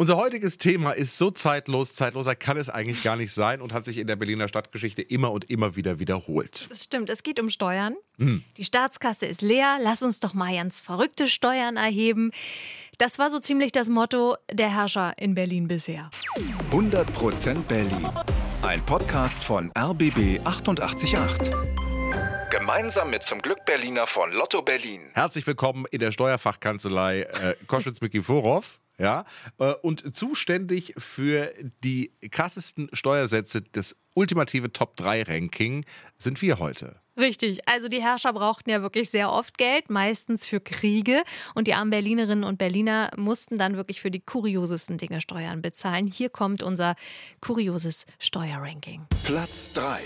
Unser heutiges Thema ist so zeitlos, zeitloser kann es eigentlich gar nicht sein und hat sich in der Berliner Stadtgeschichte immer und immer wieder wiederholt. Das stimmt, es geht um Steuern. Die Staatskasse ist leer, lass uns doch mal ganz verrückte Steuern erheben. Das war so ziemlich das Motto der Herrscher in Berlin bisher. 100% Berlin. Ein Podcast von RBB 888. Gemeinsam mit zum Glück Berliner von Lotto Berlin. Herzlich willkommen in der Steuerfachkanzlei äh, Koschwitz-Mikiforov. Ja, äh, und zuständig für die krassesten Steuersätze des ultimative Top 3 Ranking sind wir heute. Richtig, also die Herrscher brauchten ja wirklich sehr oft Geld, meistens für Kriege. Und die armen Berlinerinnen und Berliner mussten dann wirklich für die kuriosesten Dinge Steuern bezahlen. Hier kommt unser kurioses Steuerranking. Platz 3.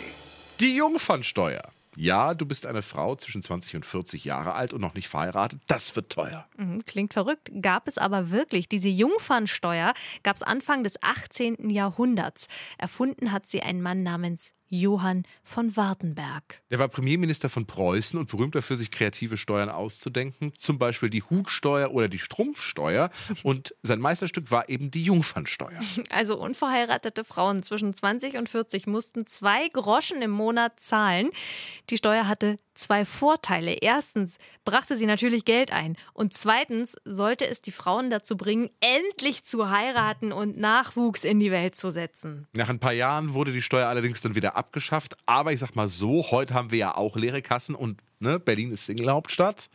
Die Jungfernsteuer. Ja, du bist eine Frau zwischen 20 und 40 Jahre alt und noch nicht verheiratet. Das wird teuer. Mhm, Klingt verrückt, gab es aber wirklich. Diese Jungfernsteuer gab es Anfang des 18. Jahrhunderts. Erfunden hat sie ein Mann namens Johann von Wartenberg. Der war Premierminister von Preußen und berühmt dafür, sich kreative Steuern auszudenken. Zum Beispiel die Hutsteuer oder die Strumpfsteuer. Und sein Meisterstück war eben die Jungfernsteuer. Also unverheiratete Frauen zwischen 20 und 40 mussten zwei Groschen im Monat zahlen. Die Steuer hatte zwei Vorteile. Erstens brachte sie natürlich Geld ein. Und zweitens sollte es die Frauen dazu bringen, endlich zu heiraten und Nachwuchs in die Welt zu setzen. Nach ein paar Jahren wurde die Steuer allerdings dann wieder abgeschafft. Aber ich sag mal so, heute haben wir ja auch leere Kassen und ne, Berlin ist Single-Hauptstadt.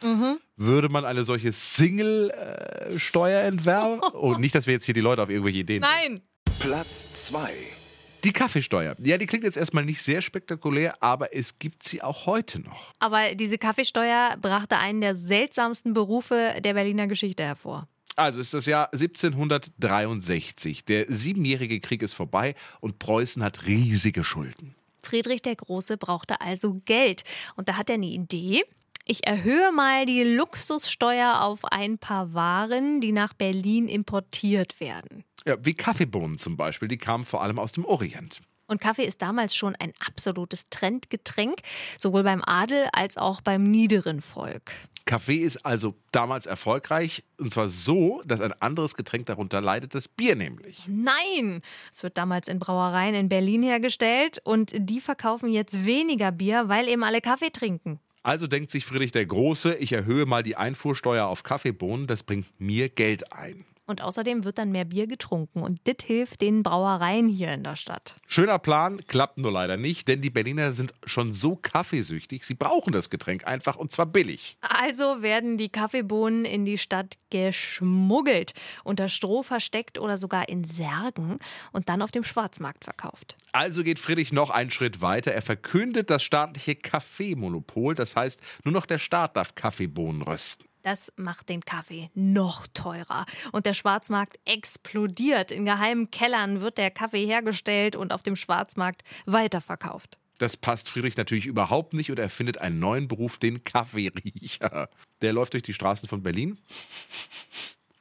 Würde man eine solche Single-Steuer entwerfen? Und nicht, dass wir jetzt hier die Leute auf irgendwelche Ideen. Nein! Platz 2. Die Kaffeesteuer. Ja, die klingt jetzt erstmal nicht sehr spektakulär, aber es gibt sie auch heute noch. Aber diese Kaffeesteuer brachte einen der seltsamsten Berufe der Berliner Geschichte hervor. Also ist das Jahr 1763. Der siebenjährige Krieg ist vorbei und Preußen hat riesige Schulden. Friedrich der Große brauchte also Geld. Und da hat er eine Idee. Ich erhöhe mal die Luxussteuer auf ein paar Waren, die nach Berlin importiert werden. Ja, wie Kaffeebohnen zum Beispiel, die kamen vor allem aus dem Orient. Und Kaffee ist damals schon ein absolutes Trendgetränk, sowohl beim Adel als auch beim niederen Volk. Kaffee ist also damals erfolgreich und zwar so, dass ein anderes Getränk darunter leidet, das Bier nämlich. Nein! Es wird damals in Brauereien in Berlin hergestellt und die verkaufen jetzt weniger Bier, weil eben alle Kaffee trinken. Also denkt sich Friedrich der Große, ich erhöhe mal die Einfuhrsteuer auf Kaffeebohnen, das bringt mir Geld ein. Und außerdem wird dann mehr Bier getrunken und das hilft den Brauereien hier in der Stadt. Schöner Plan, klappt nur leider nicht, denn die Berliner sind schon so kaffeesüchtig, sie brauchen das Getränk einfach und zwar billig. Also werden die Kaffeebohnen in die Stadt geschmuggelt, unter Stroh versteckt oder sogar in Särgen und dann auf dem Schwarzmarkt verkauft. Also geht Friedrich noch einen Schritt weiter. Er verkündet das staatliche Kaffeemonopol. Das heißt, nur noch der Staat darf Kaffeebohnen rösten. Das macht den Kaffee noch teurer. Und der Schwarzmarkt explodiert. In geheimen Kellern wird der Kaffee hergestellt und auf dem Schwarzmarkt weiterverkauft. Das passt Friedrich natürlich überhaupt nicht und er findet einen neuen Beruf, den Kaffeeriecher. Der läuft durch die Straßen von Berlin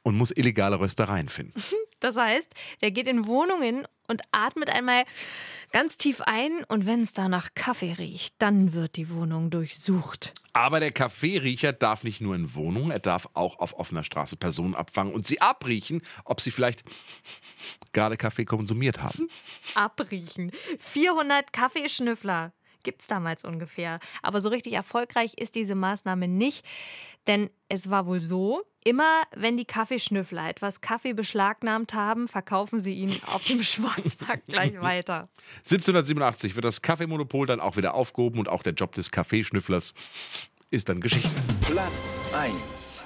und muss illegale Röstereien finden. Das heißt, der geht in Wohnungen und atmet einmal ganz tief ein und wenn es da nach Kaffee riecht, dann wird die Wohnung durchsucht. Aber der Kaffeeriecher darf nicht nur in Wohnungen, er darf auch auf offener Straße Personen abfangen und sie abriechen, ob sie vielleicht gerade Kaffee konsumiert haben. Abriechen. 400 Kaffeeschnüffler gibt's damals ungefähr. Aber so richtig erfolgreich ist diese Maßnahme nicht, denn es war wohl so, immer wenn die Kaffeeschnüffler etwas Kaffee beschlagnahmt haben, verkaufen sie ihn auf dem Schwarzmarkt gleich weiter. 1787 wird das Kaffeemonopol dann auch wieder aufgehoben und auch der Job des Kaffeeschnüfflers ist dann Geschichte. Platz 1.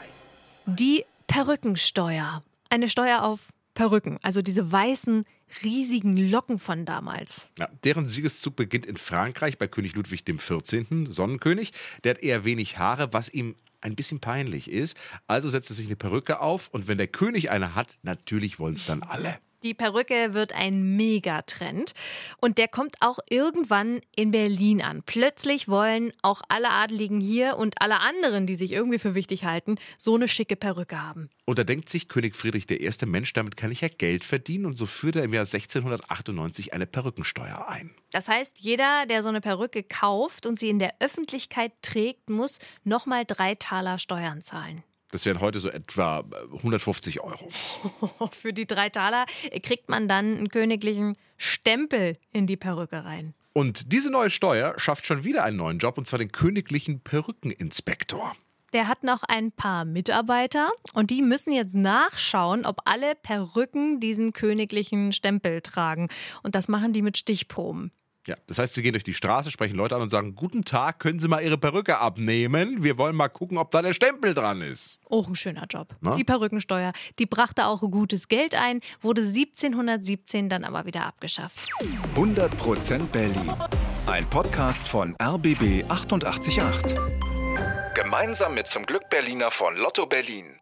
Die Perückensteuer. Eine Steuer auf Perücken, also diese weißen, riesigen Locken von damals. Ja, deren Siegeszug beginnt in Frankreich bei König Ludwig XIV., Sonnenkönig. Der hat eher wenig Haare, was ihm ein bisschen peinlich ist. Also setzt er sich eine Perücke auf und wenn der König eine hat, natürlich wollen es dann alle. Die Perücke wird ein Megatrend und der kommt auch irgendwann in Berlin an. Plötzlich wollen auch alle Adeligen hier und alle anderen, die sich irgendwie für wichtig halten, so eine schicke Perücke haben. Und da denkt sich König Friedrich I., Mensch, damit kann ich ja Geld verdienen und so führt er im Jahr 1698 eine Perückensteuer ein. Das heißt, jeder, der so eine Perücke kauft und sie in der Öffentlichkeit trägt, muss nochmal drei Taler Steuern zahlen. Das wären heute so etwa 150 Euro. Für die drei Taler kriegt man dann einen königlichen Stempel in die Perücke rein. Und diese neue Steuer schafft schon wieder einen neuen Job, und zwar den königlichen Perückeninspektor. Der hat noch ein paar Mitarbeiter und die müssen jetzt nachschauen, ob alle Perücken diesen königlichen Stempel tragen. Und das machen die mit Stichproben. Ja, das heißt, sie gehen durch die Straße, sprechen Leute an und sagen: Guten Tag, können Sie mal Ihre Perücke abnehmen? Wir wollen mal gucken, ob da der Stempel dran ist. Auch ein schöner Job. Na? Die Perückensteuer, die brachte auch gutes Geld ein, wurde 1717 dann aber wieder abgeschafft. 100% Berlin. Ein Podcast von RBB 888. Gemeinsam mit zum Glück Berliner von Lotto Berlin.